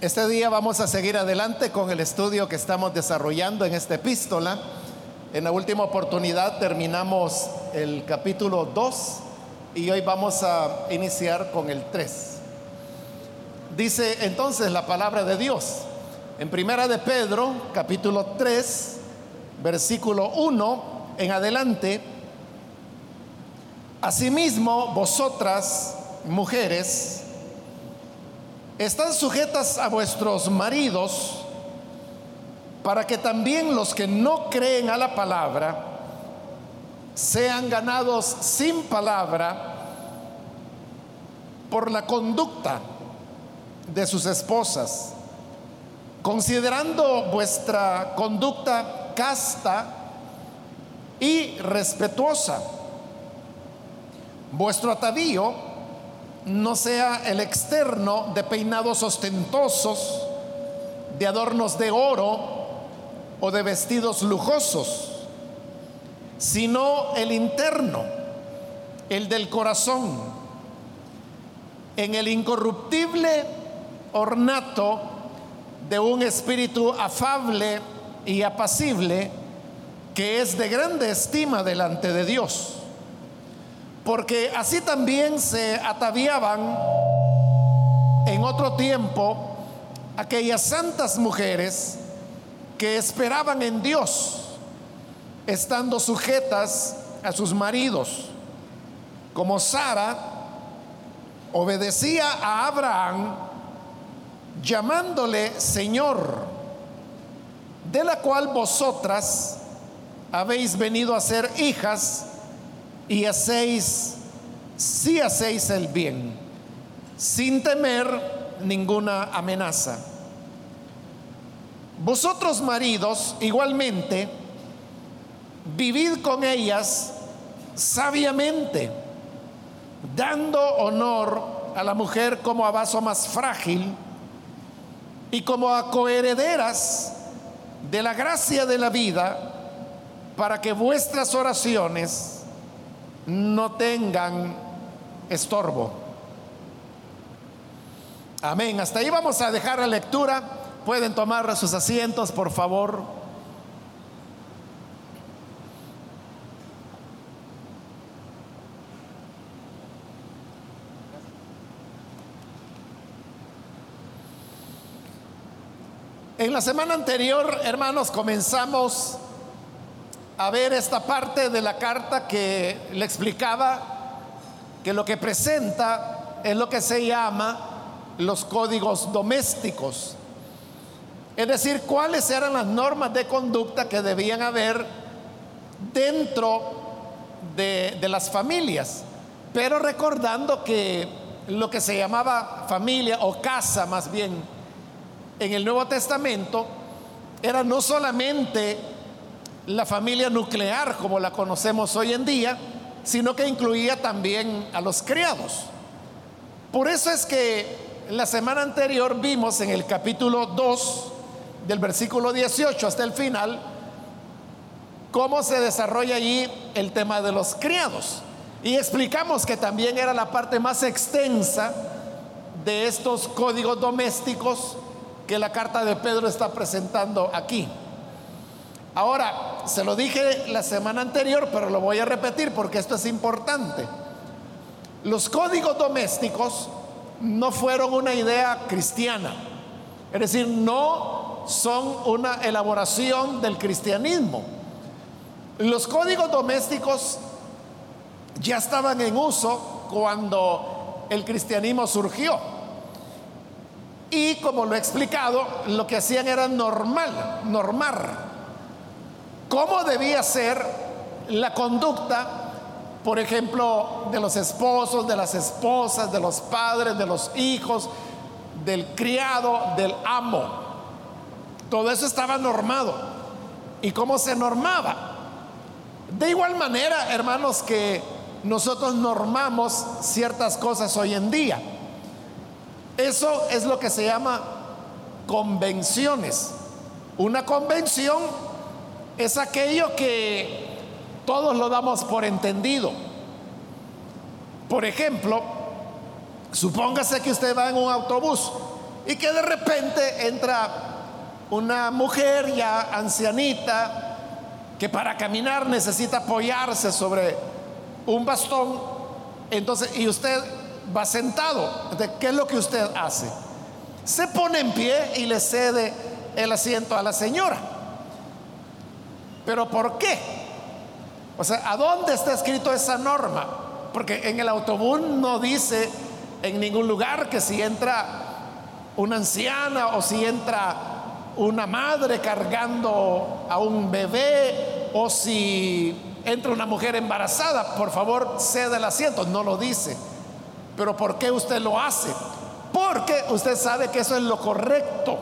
Este día vamos a seguir adelante con el estudio que estamos desarrollando en esta epístola. En la última oportunidad terminamos el capítulo 2 y hoy vamos a iniciar con el 3. Dice entonces la palabra de Dios en Primera de Pedro, capítulo 3, versículo 1 en adelante. Asimismo, vosotras, mujeres, están sujetas a vuestros maridos para que también los que no creen a la palabra sean ganados sin palabra por la conducta de sus esposas, considerando vuestra conducta casta y respetuosa. Vuestro atavío no sea el externo de peinados ostentosos, de adornos de oro o de vestidos lujosos, sino el interno, el del corazón, en el incorruptible ornato de un espíritu afable y apacible que es de grande estima delante de Dios porque así también se ataviaban en otro tiempo aquellas santas mujeres que esperaban en Dios, estando sujetas a sus maridos, como Sara obedecía a Abraham llamándole Señor, de la cual vosotras habéis venido a ser hijas y hacéis, si hacéis el bien, sin temer ninguna amenaza. Vosotros maridos, igualmente, vivid con ellas sabiamente, dando honor a la mujer como a vaso más frágil y como a coherederas de la gracia de la vida, para que vuestras oraciones no tengan estorbo. Amén. Hasta ahí vamos a dejar la lectura. Pueden tomar sus asientos, por favor. En la semana anterior, hermanos, comenzamos a ver esta parte de la carta que le explicaba que lo que presenta es lo que se llama los códigos domésticos. Es decir, cuáles eran las normas de conducta que debían haber dentro de, de las familias. Pero recordando que lo que se llamaba familia o casa más bien en el Nuevo Testamento era no solamente la familia nuclear como la conocemos hoy en día, sino que incluía también a los criados. Por eso es que la semana anterior vimos en el capítulo 2 del versículo 18 hasta el final cómo se desarrolla allí el tema de los criados. Y explicamos que también era la parte más extensa de estos códigos domésticos que la carta de Pedro está presentando aquí. Ahora, se lo dije la semana anterior, pero lo voy a repetir porque esto es importante. Los códigos domésticos no fueron una idea cristiana, es decir, no son una elaboración del cristianismo. Los códigos domésticos ya estaban en uso cuando el cristianismo surgió. Y como lo he explicado, lo que hacían era normal, normar cómo debía ser la conducta, por ejemplo, de los esposos, de las esposas, de los padres, de los hijos, del criado, del amo. Todo eso estaba normado. ¿Y cómo se normaba? De igual manera, hermanos, que nosotros normamos ciertas cosas hoy en día. Eso es lo que se llama convenciones. Una convención es aquello que todos lo damos por entendido. Por ejemplo, supóngase que usted va en un autobús y que de repente entra una mujer ya ancianita que para caminar necesita apoyarse sobre un bastón, entonces, y usted va sentado, ¿qué es lo que usted hace? Se pone en pie y le cede el asiento a la señora. ¿Pero por qué? O sea, ¿a dónde está escrito esa norma? Porque en el autobús no dice en ningún lugar que si entra una anciana o si entra una madre cargando a un bebé o si entra una mujer embarazada, por favor ceda el asiento. No lo dice. Pero ¿por qué usted lo hace? Porque usted sabe que eso es lo correcto.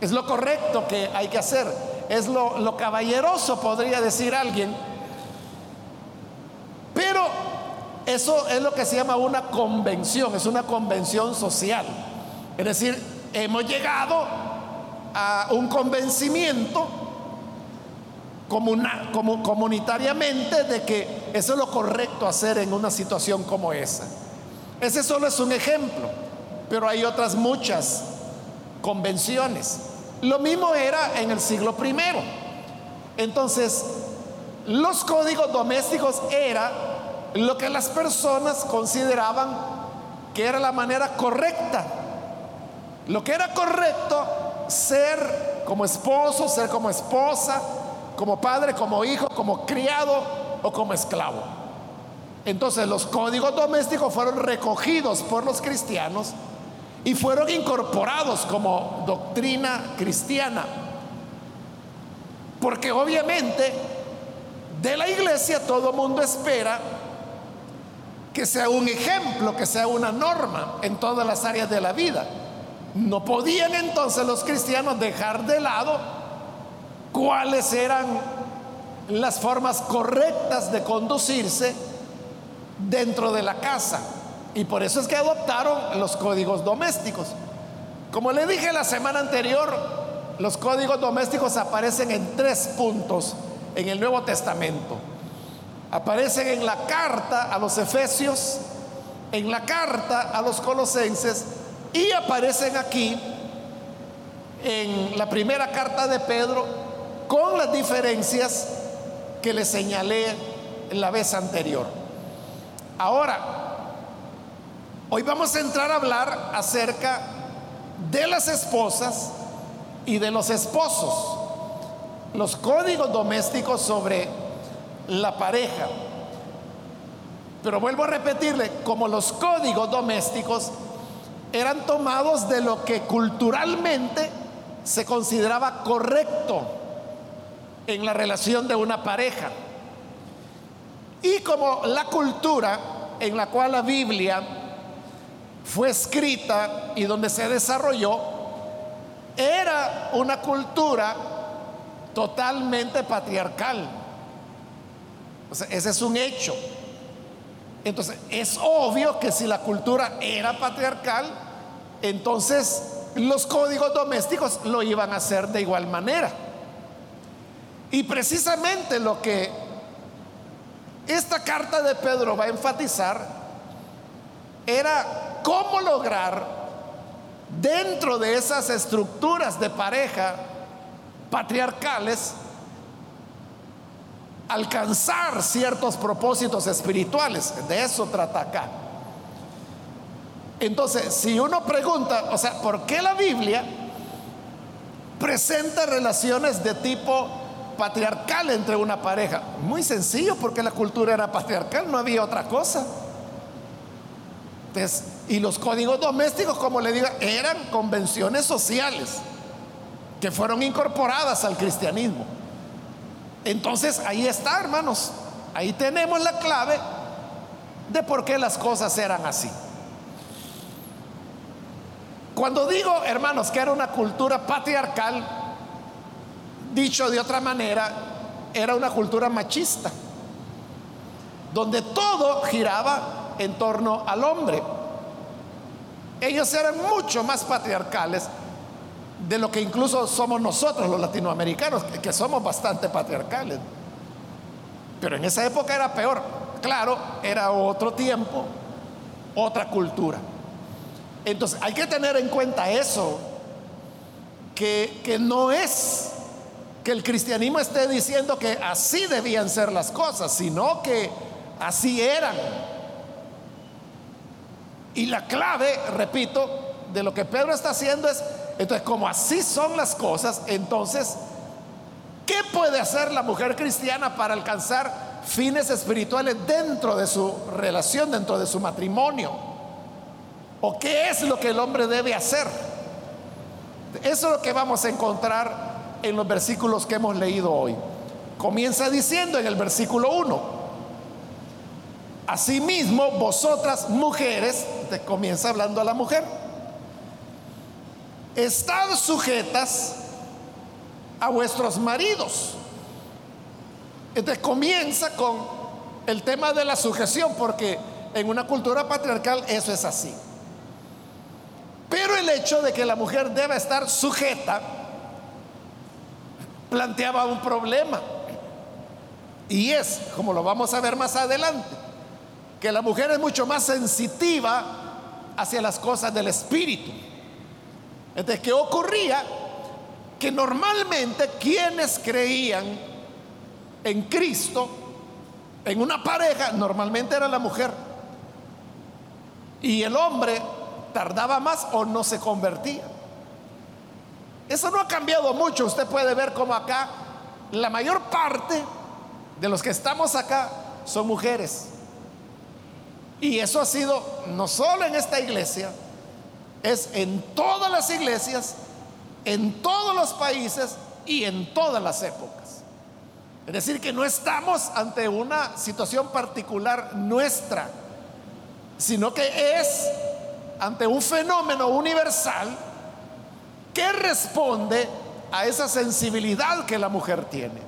Es lo correcto que hay que hacer. Es lo, caballeroso, podría decir alguien. Pero eso es lo que se llama una convención, es una convención social. Es decir, hemos llegado a un convencimiento como comunitariamente de que eso es lo correcto hacer en una situación como esa. Ese solo es un ejemplo, pero hay otras muchas convenciones. Lo mismo era en el siglo primero. Entonces, los códigos domésticos era lo que las personas consideraban que era la manera correcta. Lo que era correcto ser como esposo, ser como esposa, como padre, como hijo, como criado o como esclavo. Entonces los códigos domésticos fueron recogidos por los cristianos y fueron incorporados como doctrina cristiana. Porque obviamente de la iglesia todo mundo espera que sea un ejemplo, que sea una norma en todas las áreas de la vida. No podían entonces los cristianos dejar de lado cuáles eran las formas correctas de conducirse dentro de la casa. Y por eso es que adoptaron los códigos domésticos. Como le dije la semana anterior, los códigos domésticos aparecen en tres puntos en el Nuevo Testamento. Aparecen en la carta a los Efesios, en la carta a los Colosenses y aparecen aquí en la primera carta de Pedro con las diferencias que le señalé la vez anterior. Ahora, hoy vamos a entrar a hablar acerca de las esposas y de los esposos, los códigos domésticos sobre la pareja. Pero vuelvo a repetirle, como los códigos domésticos eran tomados de lo que culturalmente se consideraba correcto en la relación de una pareja. Y como la cultura en la cual la Biblia fue escrita y donde se desarrolló, era una cultura totalmente patriarcal. ese es un hecho. Entonces, es obvio que si la cultura era patriarcal, entonces los códigos domésticos lo iban a hacer de igual manera. Y precisamente lo que esta carta de Pedro va a enfatizar era cómo lograr dentro de esas estructuras de pareja patriarcales alcanzar ciertos propósitos espirituales. De eso trata acá. Entonces, si uno pregunta, o sea, ¿por qué la Biblia presenta relaciones de tipo patriarcal entre una pareja? Muy sencillo, porque la cultura era patriarcal, no había otra cosa. Y los códigos domésticos, como le digo, eran convenciones sociales que fueron incorporadas al cristianismo. Entonces, ahí está, hermanos. Ahí tenemos la clave de por qué las cosas eran así. Cuando digo, hermanos, que era una cultura patriarcal, Dicho de otra manera, era una cultura machista, donde todo giraba en torno al hombre. Ellos eran mucho más patriarcales de lo que incluso somos nosotros los latinoamericanos, que, somos bastante patriarcales. Pero en esa época era peor. Claro, era otro tiempo, otra cultura. Entonces hay que tener en cuenta eso, que, que no es que el cristianismo esté diciendo que así debían ser las cosas, sino que así eran. Y la clave, repito, de lo que Pedro está haciendo es, entonces como así son las cosas, entonces, ¿qué puede hacer la mujer cristiana para alcanzar fines espirituales dentro de su relación, dentro de su matrimonio? ¿O qué es lo que el hombre debe hacer? Eso es lo que vamos a encontrar en los versículos que hemos leído hoy. Comienza diciendo en el versículo 1, asimismo vosotras mujeres, te comienza hablando a la mujer, estad sujetas a vuestros maridos. Entonces comienza con el tema de la sujeción, porque en una cultura patriarcal eso es así. Pero el hecho de que la mujer deba estar sujeta planteaba un problema. Y es, como lo vamos a ver más adelante, que la mujer es mucho más sensitiva hacia las cosas del espíritu. Entonces, ¿qué ocurría? Que normalmente quienes creían en Cristo, en una pareja, normalmente era la mujer. Y el hombre tardaba más o no se convertía. Eso no ha cambiado mucho. Usted puede ver como acá la mayor parte de los que estamos acá son mujeres. Y eso ha sido no solo en esta iglesia, es en todas las iglesias, en todos los países y en todas las épocas. Es decir, que no estamos ante una situación particular nuestra, sino que es ante un fenómeno universal que responde a esa sensibilidad que la mujer tiene.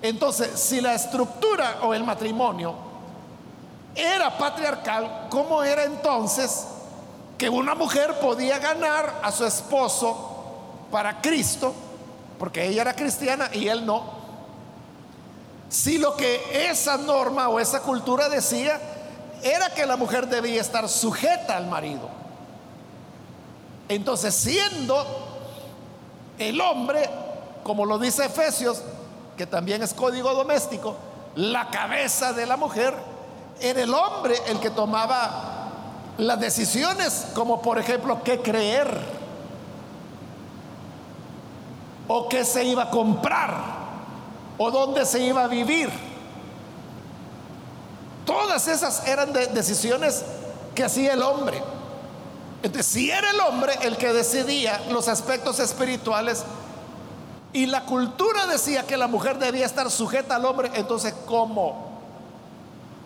Entonces, si la estructura o el matrimonio era patriarcal, ¿cómo era entonces que una mujer podía ganar a su esposo para Cristo? Porque ella era cristiana y él no. Si lo que esa norma o esa cultura decía era que la mujer debía estar sujeta al marido. Entonces, siendo el hombre, como lo dice Efesios, que también es código doméstico, la cabeza de la mujer, era el hombre el que tomaba las decisiones, como por ejemplo qué creer o qué se iba a comprar o dónde se iba a vivir. Todas esas eran decisiones que hacía el hombre. Entonces, si era el hombre el que decidía los aspectos espirituales y la cultura decía que la mujer debía estar sujeta al hombre, entonces, ¿cómo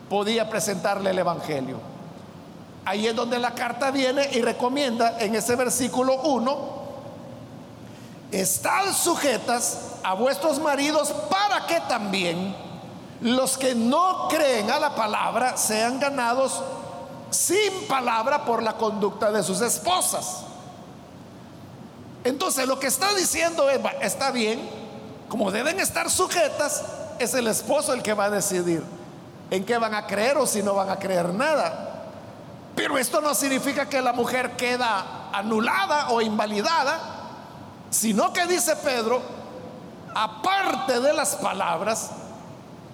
podía presentarle el Evangelio? Ahí es donde la carta viene y recomienda en ese versículo 1, estad sujetas a vuestros maridos para que también los que no creen a la palabra sean ganados sin palabra por la conducta de sus esposas. Entonces lo que está diciendo es, está bien, como deben estar sujetas, es el esposo el que va a decidir en qué van a creer o si no van a creer nada. Pero esto no significa que la mujer queda anulada o invalidada, sino que dice Pedro, aparte de las palabras,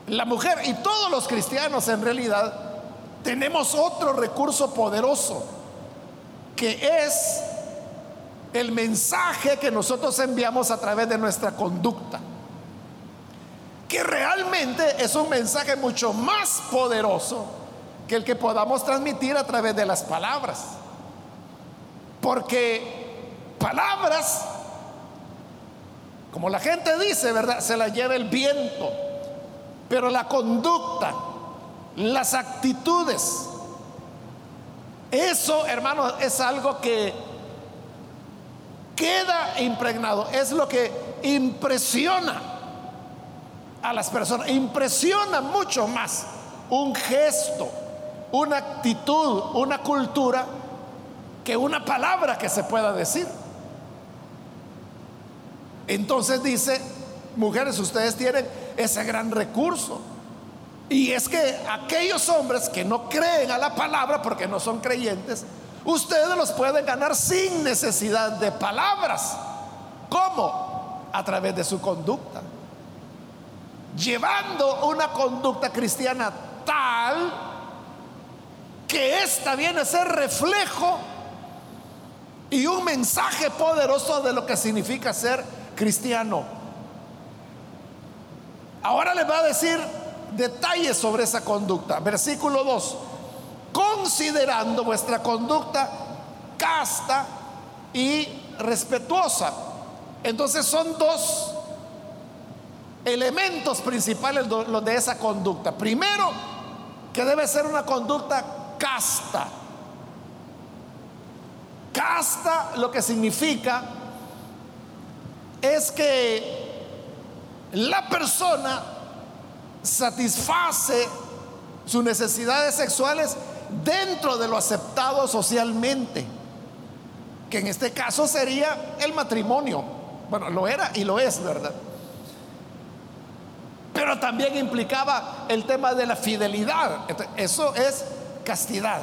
la mujer y todos los cristianos en realidad tenemos otro recurso poderoso, que es el mensaje que nosotros enviamos a través de nuestra conducta, que realmente es un mensaje mucho más poderoso que el que podamos transmitir a través de las palabras. Porque palabras, como la gente dice, ¿verdad? Se la lleva el viento, pero la conducta, las actitudes. Eso, hermano, es algo que queda impregnado, es lo que impresiona a las personas, impresiona mucho más un gesto, una actitud, una cultura, que una palabra que se pueda decir. Entonces dice, mujeres, ustedes tienen ese gran recurso. Y es que aquellos hombres que no creen a la palabra porque no son creyentes, Ustedes los pueden ganar sin necesidad de palabras. ¿Cómo? A través de su conducta. Llevando una conducta cristiana tal que esta viene a ser reflejo y un mensaje poderoso de lo que significa ser cristiano. Ahora les va a decir detalles sobre esa conducta. Versículo 2. Considerando vuestra conducta casta y respetuosa. Entonces son dos elementos principales de esa conducta. Primero, que debe ser una conducta casta. Casta lo que significa es que la persona satisface sus necesidades sexuales dentro de lo aceptado socialmente, que en este caso sería el matrimonio. Bueno, lo era y lo es, ¿verdad? Pero también implicaba el tema de la fidelidad. Eso es castidad.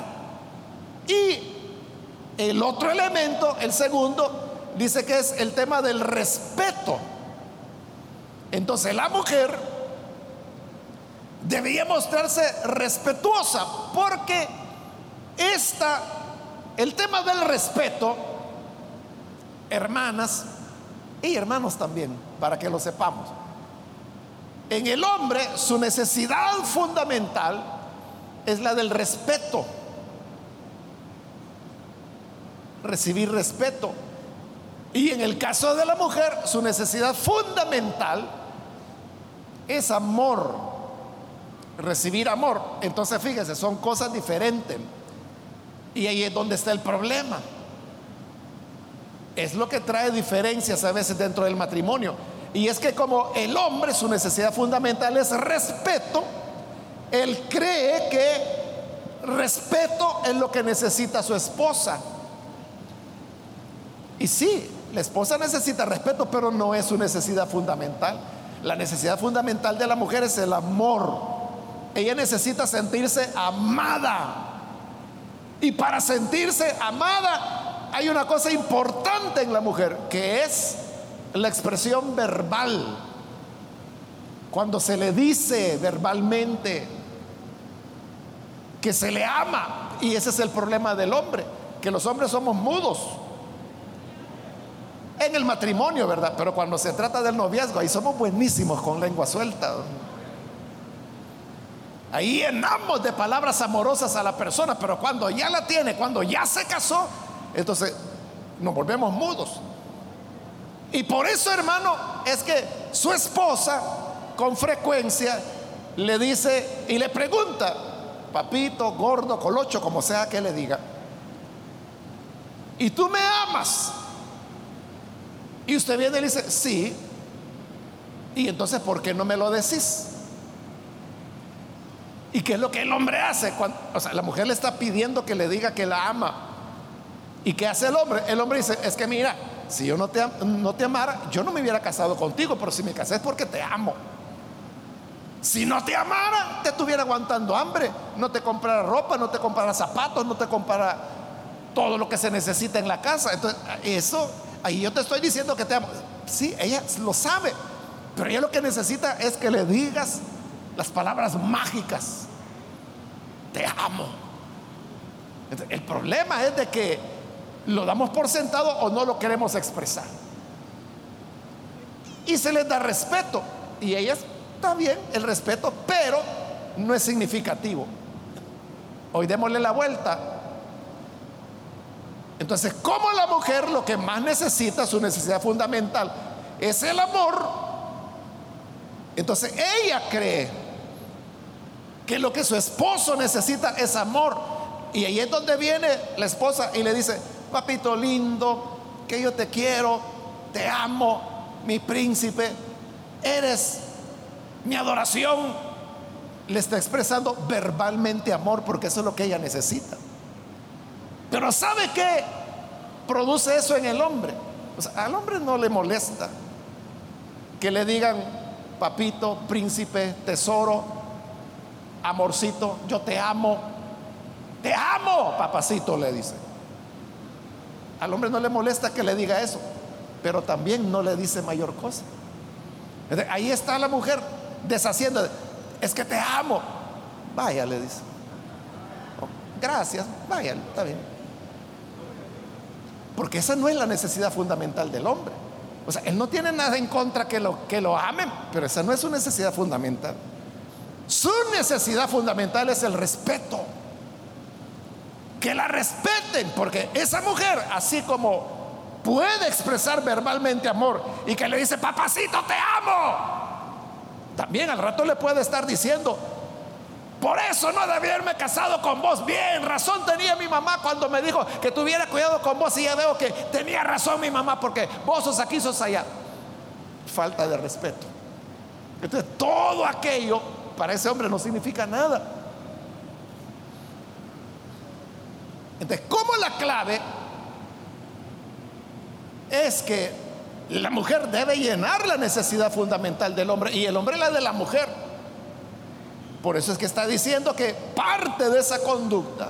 Y el otro elemento, el segundo, dice que es el tema del respeto. Entonces la mujer debía mostrarse respetuosa porque esta, el tema del respeto, hermanas y hermanos también, para que lo sepamos. En el hombre su necesidad fundamental es la del respeto recibir respeto. Y en el caso de la mujer, su necesidad fundamental es amor, recibir amor. Entonces, fíjese, son cosas diferentes. Y ahí es donde está el problema. Es lo que trae diferencias a veces dentro del matrimonio. Y es que como el hombre, su necesidad fundamental es respeto, él cree que respeto es lo que necesita su esposa. Y sí, la esposa necesita respeto, pero no es su necesidad fundamental. La necesidad fundamental de la mujer es el amor. Ella necesita sentirse amada. Y para sentirse amada hay una cosa importante en la mujer, que es la expresión verbal. Cuando se le dice verbalmente que se le ama, y ese es el problema del hombre, que los hombres somos mudos en el matrimonio, ¿verdad? Pero cuando se trata del noviazgo, ahí somos buenísimos con lengua suelta. Ahí llenamos de palabras amorosas a la persona, pero cuando ya la tiene, cuando ya se casó, entonces nos volvemos mudos. Y por eso, hermano, es que su esposa con frecuencia le dice y le pregunta, papito, gordo, colocho, como sea que le diga, ¿y tú me amas? Y usted viene y le dice, sí. Y entonces, ¿por qué no me lo decís? ¿Y qué es lo que el hombre hace? Cuando, o sea, la mujer le está pidiendo que le diga que la ama. ¿Y qué hace el hombre? El hombre dice, es que mira, si yo no te, no amara, yo no me hubiera casado contigo, pero si me casé es porque te amo. Si no te amara, te estuviera aguantando hambre, no te comprara ropa, no te comprara zapatos, no te comprara todo lo que se necesita en la casa. Entonces, eso Ahí yo te estoy diciendo que te amo. Sí, ella lo sabe. Pero ella lo que necesita es que le digas las palabras mágicas. Te amo. El problema es de que lo damos por sentado o no lo queremos expresar. Y se les da respeto. Y ella está bien el respeto, pero no es significativo. Hoy démosle la vuelta entonces, como la mujer lo que más necesita, su necesidad fundamental, es el amor, entonces ella cree que lo que su esposo necesita es amor. Y ahí es donde viene la esposa y le dice, papito lindo, que yo te quiero, te amo, mi príncipe, eres mi adoración. Le está expresando verbalmente amor porque eso es lo que ella necesita. Pero ¿sabe qué produce eso en el hombre? al hombre no le molesta que le digan, papito, príncipe, tesoro, amorcito, yo te amo. Te amo, papacito, le dice. Al hombre no le molesta que le diga eso, pero también no le dice mayor cosa. Ahí está la mujer deshaciendo. Es que te amo. Vaya, le dice. Oh, gracias, vaya, está bien. Porque esa no es la necesidad fundamental del hombre. O sea, él no tiene nada en contra que lo, que lo amen, pero esa no es su necesidad fundamental. Su necesidad fundamental es el respeto. Que la respeten, porque esa mujer, así como puede expresar verbalmente amor y que le dice, papacito, te amo, también al rato le puede estar diciendo, por eso no debí haberme casado con vos. Bien, razón tenía mi mamá cuando me dijo que tuviera cuidado con vos y ya veo que tenía razón mi mamá porque vos sos aquí, sos allá. Falta de respeto. Entonces, todo aquello para ese hombre no significa nada. Entonces, ¿cómo la clave es que la mujer debe llenar la necesidad fundamental del hombre y el hombre la de la mujer. Por eso es que está diciendo que parte de esa conducta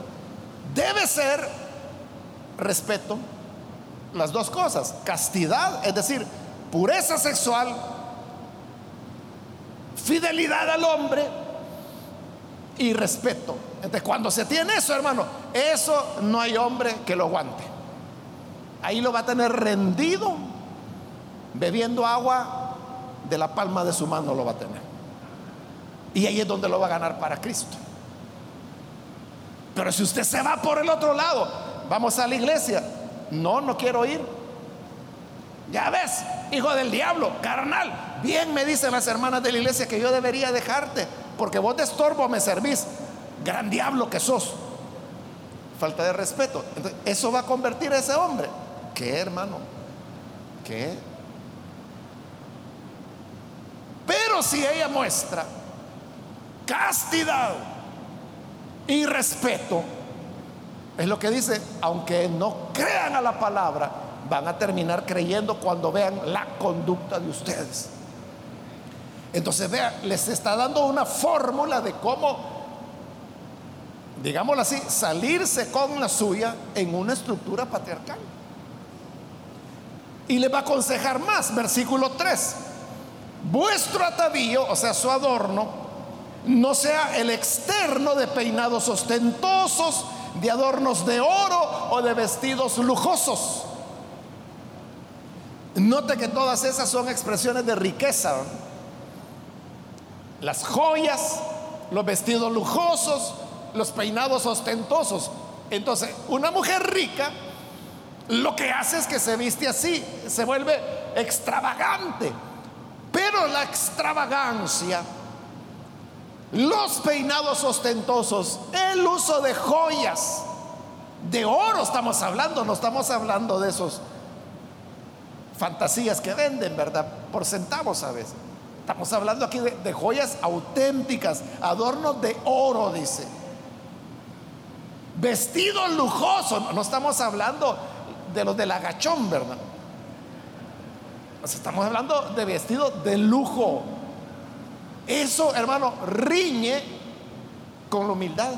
debe ser respeto, las dos cosas, castidad, es decir, pureza sexual, fidelidad al hombre y respeto. Entonces, cuando se tiene eso, hermano, eso no hay hombre que lo aguante. Ahí lo va a tener rendido, bebiendo agua de la palma de su mano lo va a tener. Y ahí es donde lo va a ganar para Cristo. Pero si usted se va por el otro lado, vamos a la iglesia. No, no quiero ir. Ya ves, hijo del diablo, carnal. Bien me dicen las hermanas de la iglesia que yo debería dejarte, porque vos de estorbo me servís. Gran diablo que sos. Falta de respeto. Entonces, eso va a convertir a ese hombre ¿Qué, hermano? ¿Qué? Pero si ella muestra castidad y respeto, es lo que dice, aunque no crean a la palabra, van a terminar creyendo cuando vean la conducta de ustedes. Entonces, vean, les está dando una fórmula de cómo, digámoslo así, salirse con la suya en una estructura patriarcal. Y le va a aconsejar más, versículo 3. Vuestro atavío, o sea, su adorno, no sea el externo de peinados ostentosos, de adornos de oro o de vestidos lujosos. Note que todas esas son expresiones de riqueza. Las joyas, los vestidos lujosos, los peinados ostentosos. Entonces, una mujer rica lo que hace es que se viste así, se vuelve extravagante. Pero la extravagancia, los peinados ostentosos, el uso de joyas, de oro estamos hablando, no estamos hablando de esos fantasías que venden, ¿verdad? Por centavos a veces. Estamos hablando aquí de, de joyas auténticas, adornos de oro, dice. Vestidos lujosos, no estamos hablando de los del agachón, ¿verdad? estamos hablando de vestido de lujo. Eso, hermano, riñe con la humildad.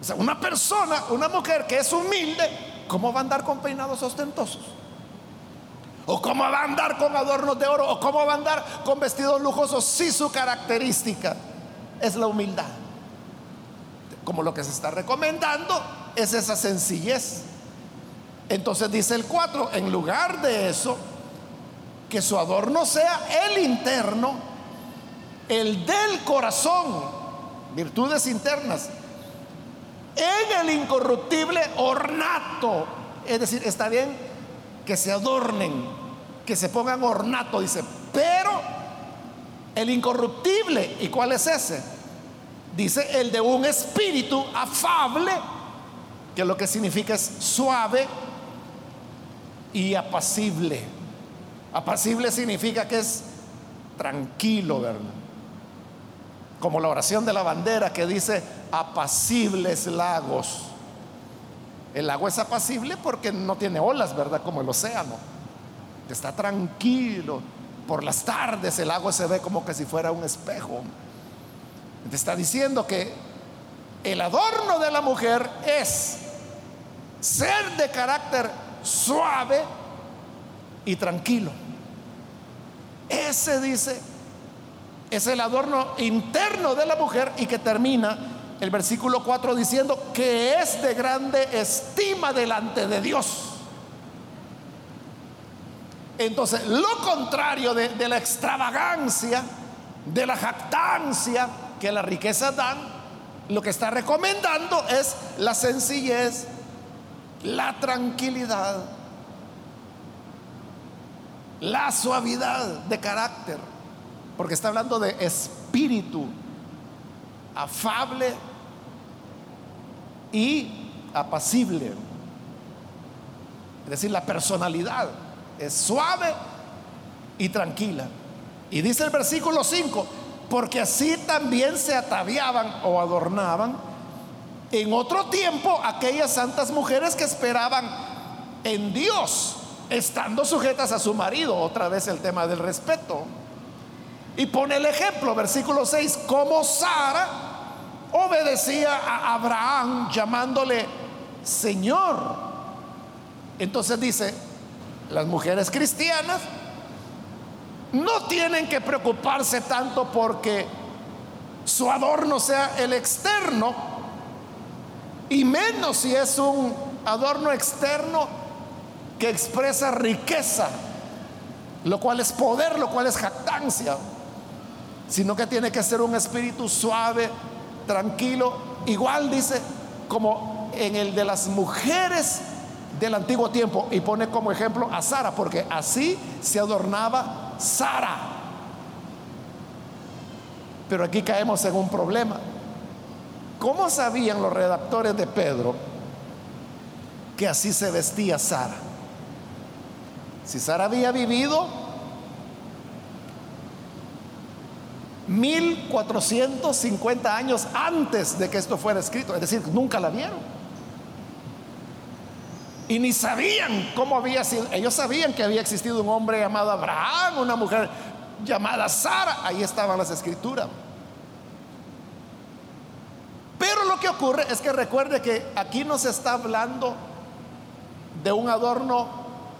O sea, una persona, una mujer que es humilde, ¿cómo va a andar con peinados ostentosos? ¿O cómo va a andar con adornos de oro? ¿O cómo va a andar con vestidos lujosos? Si su característica es la humildad. Como lo que se está recomendando es esa sencillez. Entonces dice el 4, en lugar de eso, que su adorno sea el interno, el del corazón, virtudes internas, en el incorruptible ornato. Es decir, está bien que se adornen, que se pongan ornato, dice, pero el incorruptible, ¿y cuál es ese? Dice el de un espíritu afable, que lo que significa es suave, y apacible. Apacible significa que es tranquilo, ¿verdad? Como la oración de la bandera que dice apacibles lagos. El lago es apacible porque no tiene olas, ¿verdad? Como el océano. Está tranquilo. Por las tardes el lago se ve como que si fuera un espejo. Te está diciendo que el adorno de la mujer es ser de carácter suave y tranquilo. Ese dice, es el adorno interno de la mujer y que termina el versículo 4 diciendo que es de grande estima delante de Dios. Entonces, lo contrario de, de la extravagancia, de la jactancia que las riquezas dan, lo que está recomendando es la sencillez, la tranquilidad, la suavidad de carácter, porque está hablando de espíritu afable y apacible. Es decir, la personalidad es suave y tranquila. Y dice el versículo 5, porque así también se ataviaban o adornaban en otro tiempo aquellas santas mujeres que esperaban en Dios, estando sujetas a su marido, otra vez el tema del respeto. Y pone el ejemplo, versículo 6, como Sara obedecía a Abraham llamándole Señor. Entonces dice, las mujeres cristianas no tienen que preocuparse tanto porque su adorno sea el externo, y menos si es un adorno externo que expresa riqueza, lo cual es poder, lo cual es jactancia, sino que tiene que ser un espíritu suave, tranquilo, igual dice como en el de las mujeres del antiguo tiempo. Y pone como ejemplo a Sara, porque así se adornaba Sara. Pero aquí caemos en un problema. ¿Cómo sabían los redactores de Pedro que así se vestía Sara? Si Sara había vivido 1450 años antes de que esto fuera escrito, es decir, nunca la vieron. Y ni sabían cómo había sido. Ellos sabían que había existido un hombre llamado Abraham, una mujer llamada Sara. Ahí estaban las escrituras. Pero lo que ocurre es que recuerde que aquí no se está hablando de un adorno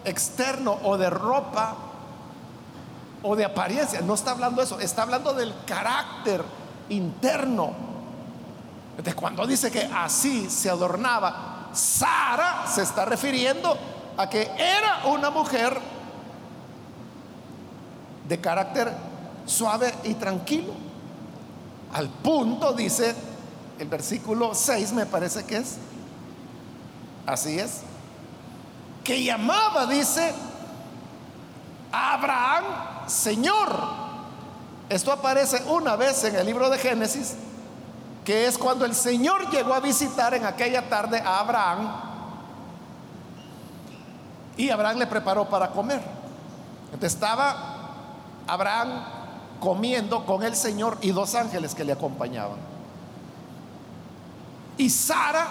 externo o de ropa o de apariencia. No está hablando de eso. Está hablando del carácter interno. De cuando dice que así se adornaba Sara se está refiriendo a que era una mujer de carácter suave y tranquilo. Al punto, dice el versículo 6, me parece que es, así es, que llamaba, dice, a Abraham Señor. Esto aparece una vez en el libro de Génesis que es cuando el Señor llegó a visitar en aquella tarde a Abraham y Abraham le preparó para comer. Estaba Abraham comiendo con el Señor y dos ángeles que le acompañaban. Y Sara,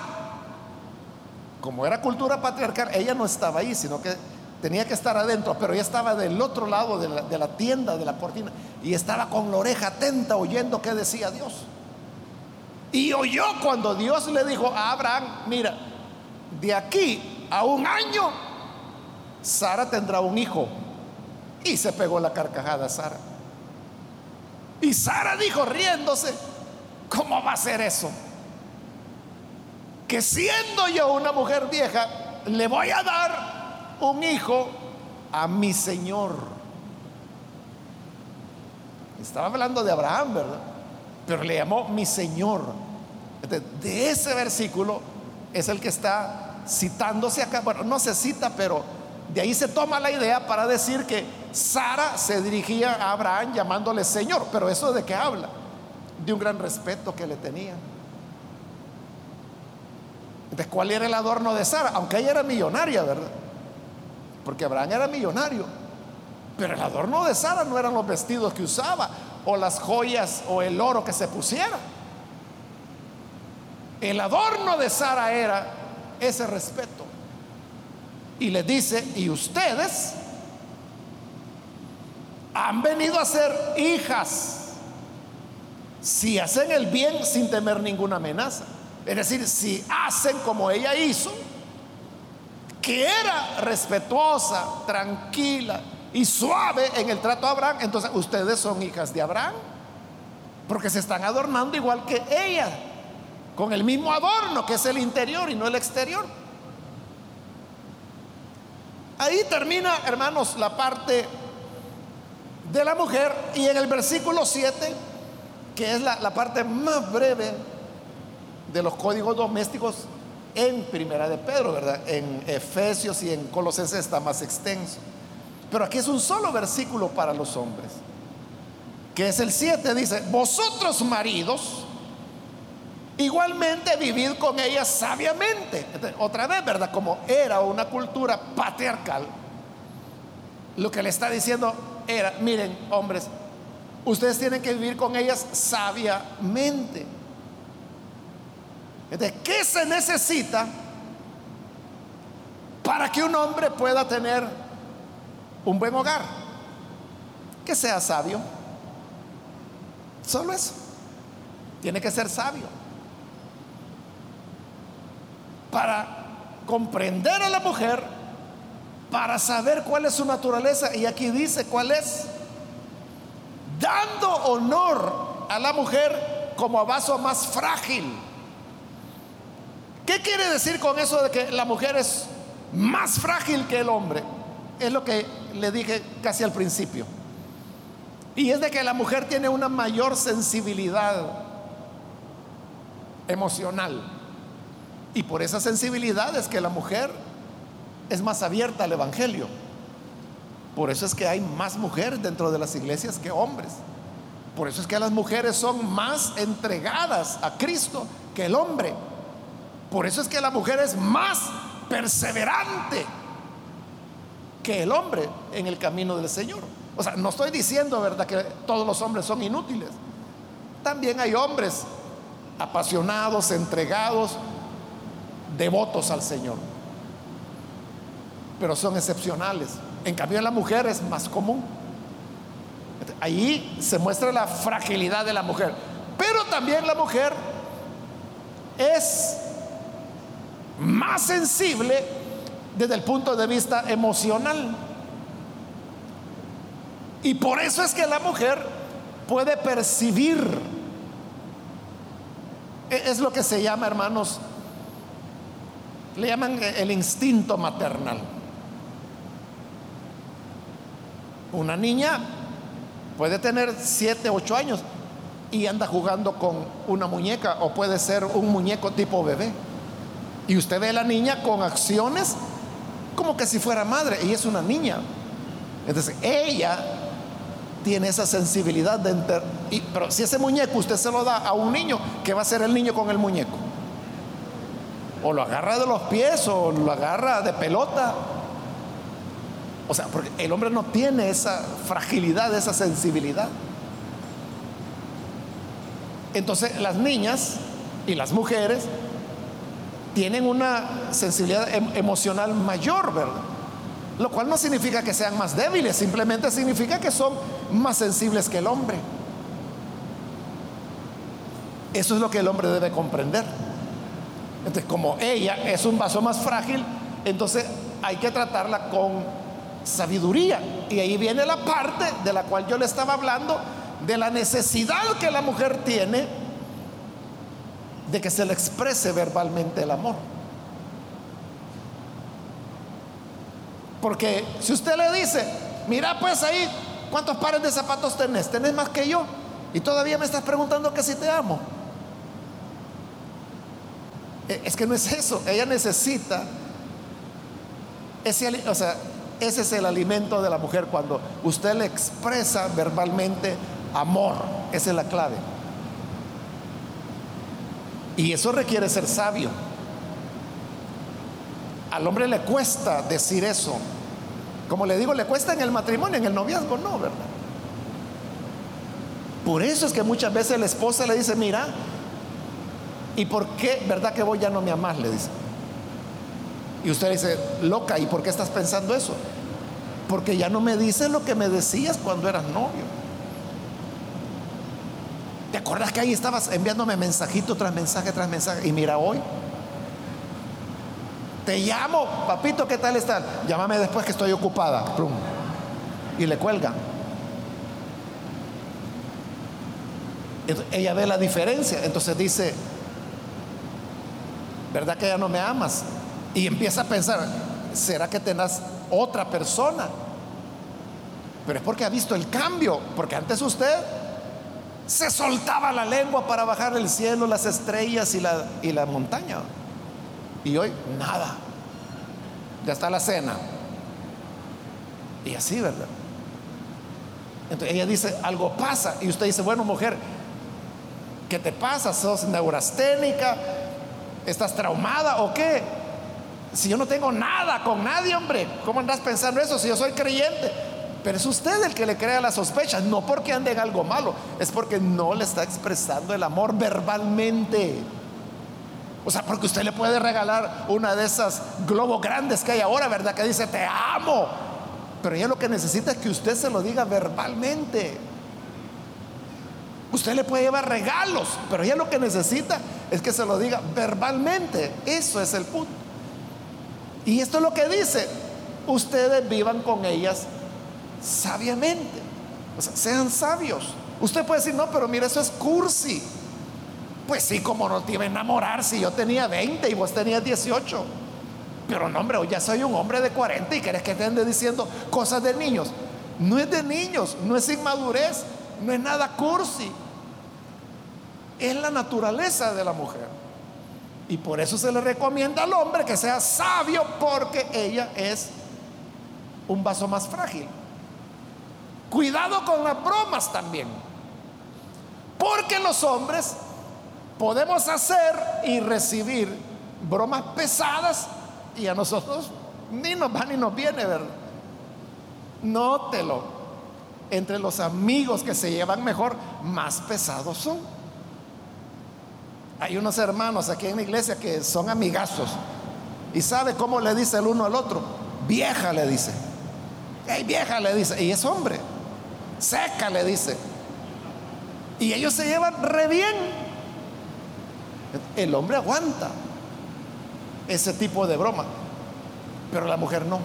como era cultura patriarcal, ella no estaba ahí, sino que tenía que estar adentro, pero ella estaba del otro lado de la, de la tienda, de la cortina, y estaba con la oreja atenta oyendo qué decía Dios. Y oyó cuando Dios le dijo a Abraham, mira, de aquí a un año, Sara tendrá un hijo. Y se pegó la carcajada Sara. Y Sara dijo riéndose, ¿cómo va a ser eso? Que siendo yo una mujer vieja, le voy a dar un hijo a mi Señor. Estaba hablando de Abraham, ¿verdad? Pero le llamó mi Señor. De ese versículo es el que está citándose acá. Bueno, no se cita, pero de ahí se toma la idea para decir que Sara se dirigía a Abraham llamándole Señor. Pero eso de qué habla? De un gran respeto que le tenía. ¿De cuál era el adorno de Sara? Aunque ella era millonaria, ¿verdad? Porque Abraham era millonario. Pero el adorno de Sara no eran los vestidos que usaba o las joyas o el oro que se pusiera. El adorno de Sara era ese respeto. Y le dice, y ustedes han venido a ser hijas si hacen el bien sin temer ninguna amenaza. Es decir, si hacen como ella hizo, que era respetuosa, tranquila y suave en el trato a Abraham, entonces ustedes son hijas de Abraham, porque se están adornando igual que ella, con el mismo adorno que es el interior y no el exterior. Ahí termina, hermanos, la parte de la mujer y en el versículo 7, que es la, la parte más breve de los códigos domésticos en Primera de Pedro, ¿verdad? En Efesios y en Colosenses está más extenso. Pero aquí es un solo versículo para los hombres, que es el 7, dice, vosotros maridos, igualmente vivid con ellas sabiamente. otra vez, ¿verdad? Como era una cultura patriarcal, lo que le está diciendo era, miren, hombres, ustedes tienen que vivir con ellas sabiamente. ¿De ¿qué se necesita para que un hombre pueda tener un buen hogar? Que sea sabio. Solo eso. Tiene que ser sabio. Para comprender a la mujer, para saber cuál es su naturaleza, y aquí dice cuál es, dando honor a la mujer como a vaso más frágil ¿Qué quiere decir con eso de que la mujer es más frágil que el hombre? Es lo que le dije casi al principio. Y es de que la mujer tiene una mayor sensibilidad emocional. Y por esa sensibilidad es que la mujer es más abierta al Evangelio. Por eso es que hay más mujeres dentro de las iglesias que hombres. Por eso es que las mujeres son más entregadas a Cristo que el hombre. Por eso es que la mujer es más perseverante que el hombre en el camino del Señor. O sea, no estoy diciendo, ¿verdad?, que todos los hombres son inútiles. También hay hombres apasionados, entregados, devotos al Señor. Pero son excepcionales. En cambio, la mujer es más común. Ahí se muestra la fragilidad de la mujer. Pero también la mujer es más sensible desde el punto de vista emocional. Y por eso es que la mujer puede percibir, e-, es lo que se llama, hermanos, le llaman el instinto maternal. Una niña puede tener 7, 8 años y anda jugando con una muñeca o puede ser un muñeco tipo bebé. Y usted ve a la niña con acciones como que si fuera madre, y es una niña. Entonces, ella tiene esa sensibilidad de enter y, pero si ese muñeco usted se lo da a un niño, ¿qué va a hacer el niño con el muñeco? O lo agarra de los pies o lo agarra de pelota. O sea, porque el hombre no tiene esa fragilidad, esa sensibilidad. Entonces las niñas y las mujeres tienen una sensibilidad em, emocional mayor, ¿verdad? Lo cual no significa que sean más débiles, simplemente significa que son más sensibles que el hombre. Eso es lo que el hombre debe comprender. Entonces, como ella es un vaso más frágil, entonces hay que tratarla con sabiduría. Y ahí viene la parte de la cual yo le estaba hablando, de la necesidad que la mujer tiene de que se le exprese verbalmente el amor. Porque si usted le dice, mira pues ahí, ¿cuántos pares de zapatos tenés? Tenés más que yo. Y todavía me estás preguntando que si te amo. E, es que no es eso. Ella necesita ese, o sea, ese es el alimento de la mujer cuando usted le expresa verbalmente amor. Esa es la clave. Y eso requiere ser sabio. Al hombre le cuesta decir eso. Como le digo, le cuesta en el matrimonio, en el noviazgo, no, ¿verdad? Por eso es que muchas veces la esposa le dice, mira, ¿y por qué, verdad que vos ya no me amás? Le dice. Y usted dice, loca, ¿y por qué estás pensando eso? Porque ya no me dices lo que me decías cuando eras novio. ¿Te acuerdas que ahí estabas enviándome mensajito tras mensaje tras mensaje? Y mira hoy. te llamo, papito, ¿qué tal estás? Llámame después que estoy ocupada. Y le cuelga. ella ve la diferencia, entonces dice, ¿verdad que ya no me amas? Y empieza a pensar, ¿será que tenés otra persona? Pero es porque ha visto el cambio, porque antes usted se soltaba la lengua para bajar el cielo, las estrellas y la, y la montaña. Y hoy nada. Ya está la cena. Y así, ¿verdad? Entonces ella dice, algo pasa. Y usted dice, bueno, mujer, ¿qué te pasa? ¿Sos neurasténica? ¿Estás traumada o qué? Si yo no tengo nada con nadie, hombre, ¿cómo andas pensando eso si yo soy creyente? Pero es usted el que le crea la sospecha, no porque ande algo malo, es porque no le está expresando el amor verbalmente. O sea, porque usted le puede regalar una de esas globos grandes que hay ahora, ¿verdad? Que dice, te amo. Pero ella lo que necesita es que usted se lo diga verbalmente. Usted le puede llevar regalos, pero ella lo que necesita es que se lo diga verbalmente. Eso es el punto. Y esto es lo que dice. Ustedes vivan con ellas sabiamente. O sea, sean sabios. Usted puede decir, no, pero mira, eso es cursi. Pues sí, como no te iba a enamorar si yo tenía 20 y vos tenías 18. Pero no, hombre, hoy ya soy un hombre de 40 y querés que te ande diciendo cosas de niños. No es de niños, no es inmadurez, no es nada cursi. Es la naturaleza de la mujer. Y por eso se le recomienda al hombre que sea sabio porque ella es un vaso más frágil. Cuidado con las bromas también. Porque los hombres podemos hacer y recibir bromas pesadas y a nosotros ni nos va ni nos viene, ¿verdad? Nótelo. Entre los amigos que se llevan mejor, más pesados son. Hay unos hermanos aquí en la iglesia que son amigazos. ¿Y sabe cómo le dice el uno al otro? Vieja le dice. Hey, vieja le dice. Y es hombre seca, le dice. Y ellos se llevan re bien. El hombre aguanta ese tipo de broma, pero la mujer no,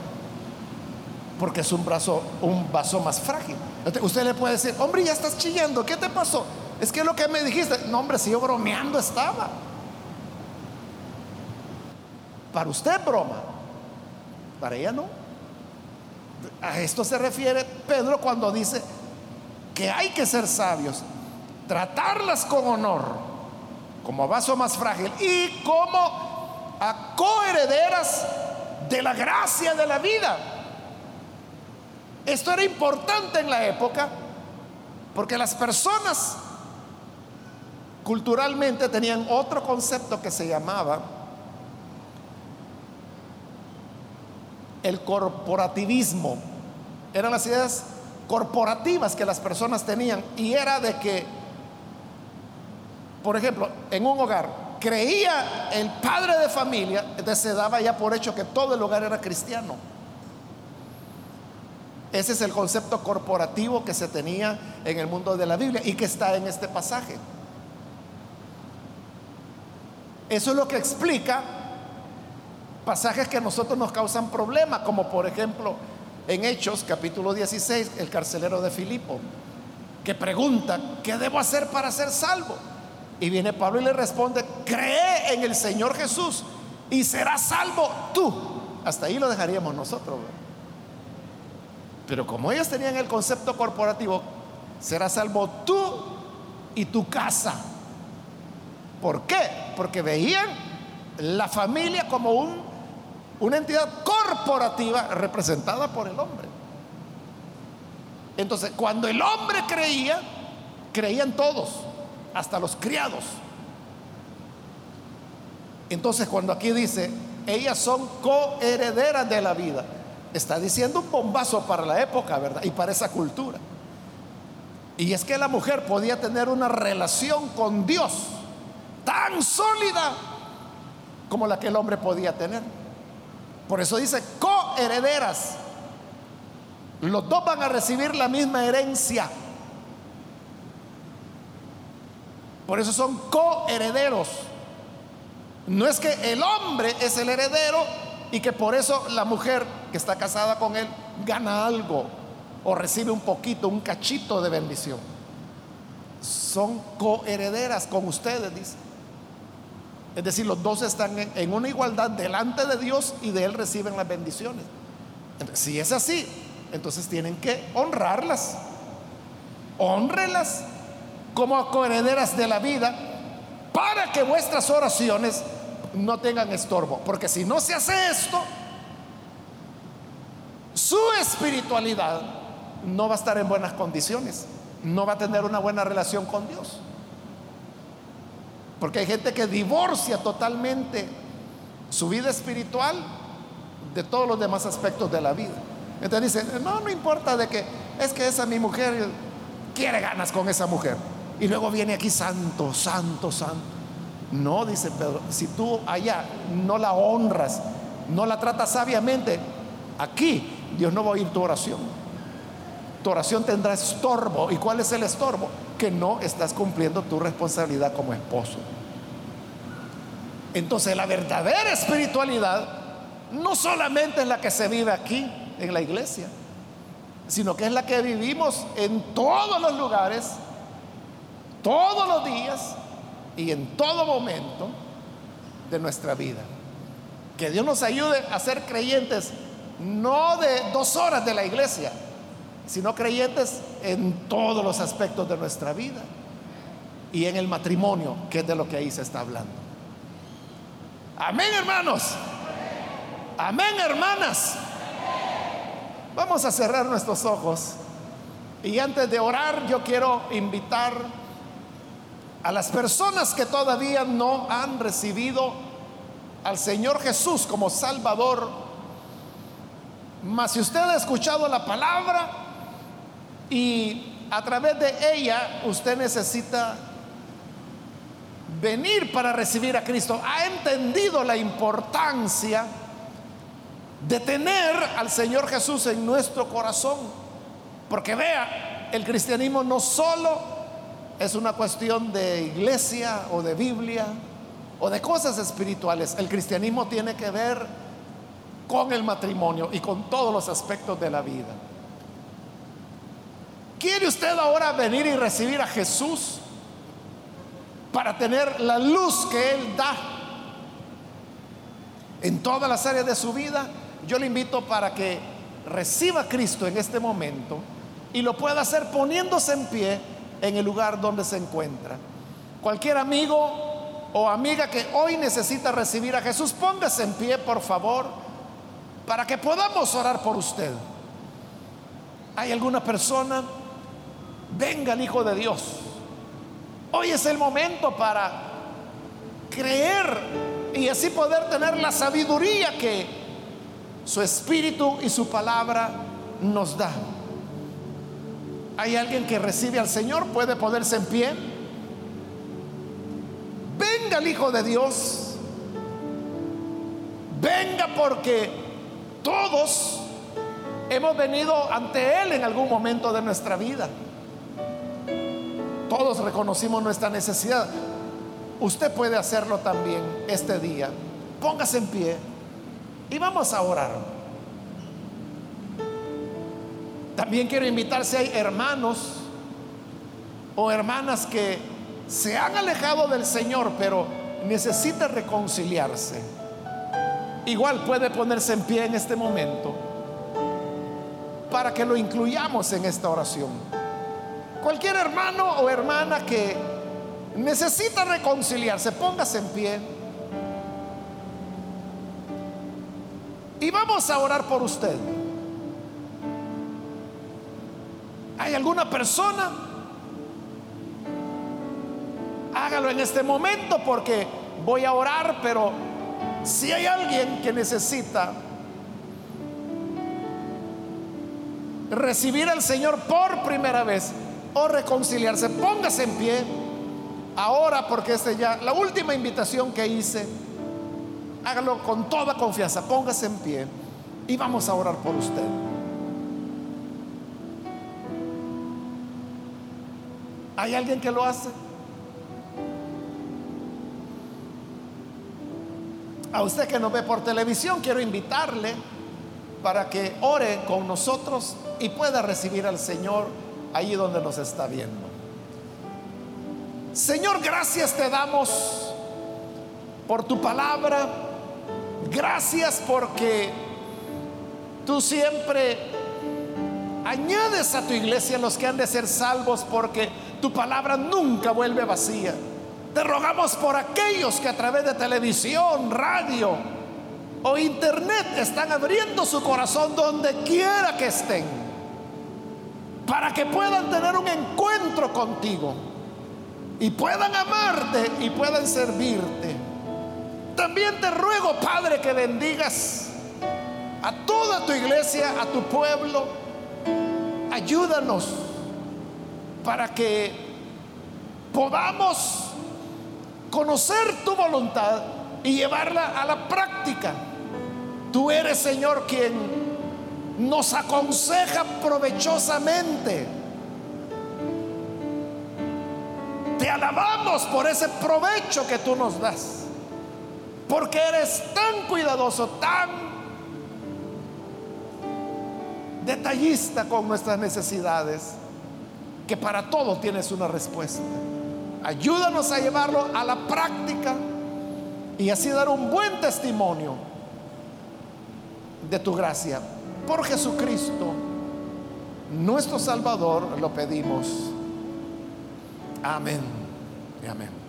porque es un brazo, un vaso más frágil. Usted le puede decir, hombre, ya estás chillando, ¿qué te pasó? Es que lo que me dijiste, no, hombre, si yo bromeando estaba. Para usted broma, para ella no. A esto se refiere Pedro cuando dice, que hay que ser sabios, tratarlas con honor, como vaso más frágil y como a coherederas de la gracia de la vida. Esto era importante en la época porque las personas culturalmente tenían otro concepto que se llamaba el corporativismo. Eran las ideas corporativas que las personas tenían y era de que, por ejemplo, en un hogar creía el padre de familia, se daba ya por hecho que todo el hogar era cristiano. Ese es el concepto corporativo que se tenía en el mundo de la Biblia y que está en este pasaje. Eso es lo que explica pasajes que a nosotros nos causan problemas, como por ejemplo en Hechos capítulo 16, el carcelero de Filipo, que pregunta, ¿qué debo hacer para ser salvo? Y viene Pablo y le responde, cree en el Señor Jesús y serás salvo tú. Hasta ahí lo dejaríamos nosotros. Pero como ellos tenían el concepto corporativo, serás salvo tú y tu casa. ¿Por qué? Porque veían la familia como un una entidad corporativa representada por el hombre. Entonces, cuando el hombre creía, creían todos, hasta los criados. Entonces, cuando aquí dice, ellas son coherederas de la vida, está diciendo un bombazo para la época, ¿verdad? Y para esa cultura. Y es que la mujer podía tener una relación con Dios tan sólida como la que el hombre podía tener. Por eso dice coherederas. Los dos van a recibir la misma herencia. Por eso son coherederos. No es que el hombre es el heredero y que por eso la mujer que está casada con él gana algo o recibe un poquito, un cachito de bendición. Son coherederas con ustedes, dice. Es decir, los dos están en una igualdad delante de Dios y de Él reciben las bendiciones. si es así, entonces tienen que honrarlas. Honrelas como coherederas de la vida para que vuestras oraciones no tengan estorbo. Porque si no se hace esto, su espiritualidad no va a estar en buenas condiciones, no va a tener una buena relación con Dios. Porque hay gente que divorcia totalmente su vida espiritual de todos los demás aspectos de la vida. Entonces dice, no, no importa de que es que esa mi mujer quiere ganas con esa mujer. Y luego viene aquí santo, santo, santo. No, dice Pedro, si tú allá no la honras, no la tratas sabiamente, aquí Dios no va a oír tu oración. Tu oración tendrá estorbo. ¿Y cuál es el estorbo? Que no estás cumpliendo tu responsabilidad como esposo. Entonces la verdadera espiritualidad no solamente es la que se vive aquí en la iglesia, sino que es la que vivimos en todos los lugares, todos los días y en todo momento de nuestra vida. Que Dios nos ayude a ser creyentes no de dos horas de la iglesia, sino creyentes en todos los aspectos de nuestra vida y en el matrimonio, que es de lo que ahí se está hablando. Amén, hermanos. Amén, hermanas. Vamos a cerrar nuestros ojos y antes de orar yo quiero invitar a las personas que todavía no han recibido al Señor Jesús como Salvador. Mas si usted ha escuchado la palabra y a través de ella usted necesita venir para recibir a Cristo, ha entendido la importancia de tener al Señor Jesús en nuestro corazón. Porque vea, el cristianismo no solo es una cuestión de iglesia o de Biblia o de cosas espirituales. El cristianismo tiene que ver con el matrimonio y con todos los aspectos de la vida. ¿Quiere usted ahora venir y recibir a Jesús para tener la luz que Él da en todas las áreas de su vida? Yo le invito para que reciba a Cristo en este momento y lo pueda hacer poniéndose en pie en el lugar donde se encuentra. Cualquier amigo o amiga que hoy necesita recibir a Jesús, póngase en pie, por favor, para que podamos orar por usted. ¿Hay alguna persona? Venga el Hijo de Dios. Hoy es el momento para creer y así poder tener la sabiduría que su espíritu y su palabra nos da. ¿Hay alguien que recibe al Señor? ¿Puede ponerse en pie? Venga el Hijo de Dios. Venga porque todos hemos venido ante Él en algún momento de nuestra vida. Todos reconocimos nuestra necesidad. Usted puede hacerlo también este día. Póngase en pie. Y vamos a orar. También quiero invitar si hay hermanos o hermanas que se han alejado del Señor, pero necesita reconciliarse. Igual puede ponerse en pie en este momento para que lo incluyamos en esta oración. Cualquier hermano o hermana que necesita reconciliarse, póngase en pie. Y vamos a orar por usted. ¿Hay alguna persona? Hágalo en este momento porque voy a orar, pero si hay alguien que necesita recibir al Señor por primera vez o reconciliarse, póngase en pie ahora porque esta ya la última invitación que hice hágalo con toda confianza, póngase en pie y vamos a orar por usted. ¿Hay alguien que lo hace? A usted que nos ve por televisión, quiero invitarle para que ore con nosotros y pueda recibir al Señor ahí donde nos está viendo. Señor, gracias te damos por tu palabra. Gracias porque tú siempre añades a tu iglesia los que han de ser salvos porque tu palabra nunca vuelve vacía. Te rogamos por aquellos que a través de televisión, radio o internet están abriendo su corazón donde quiera que estén, para que puedan tener un encuentro contigo y puedan amarte y puedan servirte. También te ruego, Padre, que bendigas a toda tu iglesia, a tu pueblo. Ayúdanos para que podamos conocer tu voluntad y llevarla a la práctica. Tú eres, Señor, quien nos aconseja provechosamente. Te alabamos por ese provecho que tú nos das. Porque eres tan cuidadoso, tan detallista con nuestras necesidades, que para todo tienes una respuesta. Ayúdanos a llevarlo a la práctica y así dar un buen testimonio de tu gracia. Por Jesucristo, nuestro Salvador, lo pedimos. Amén y amén.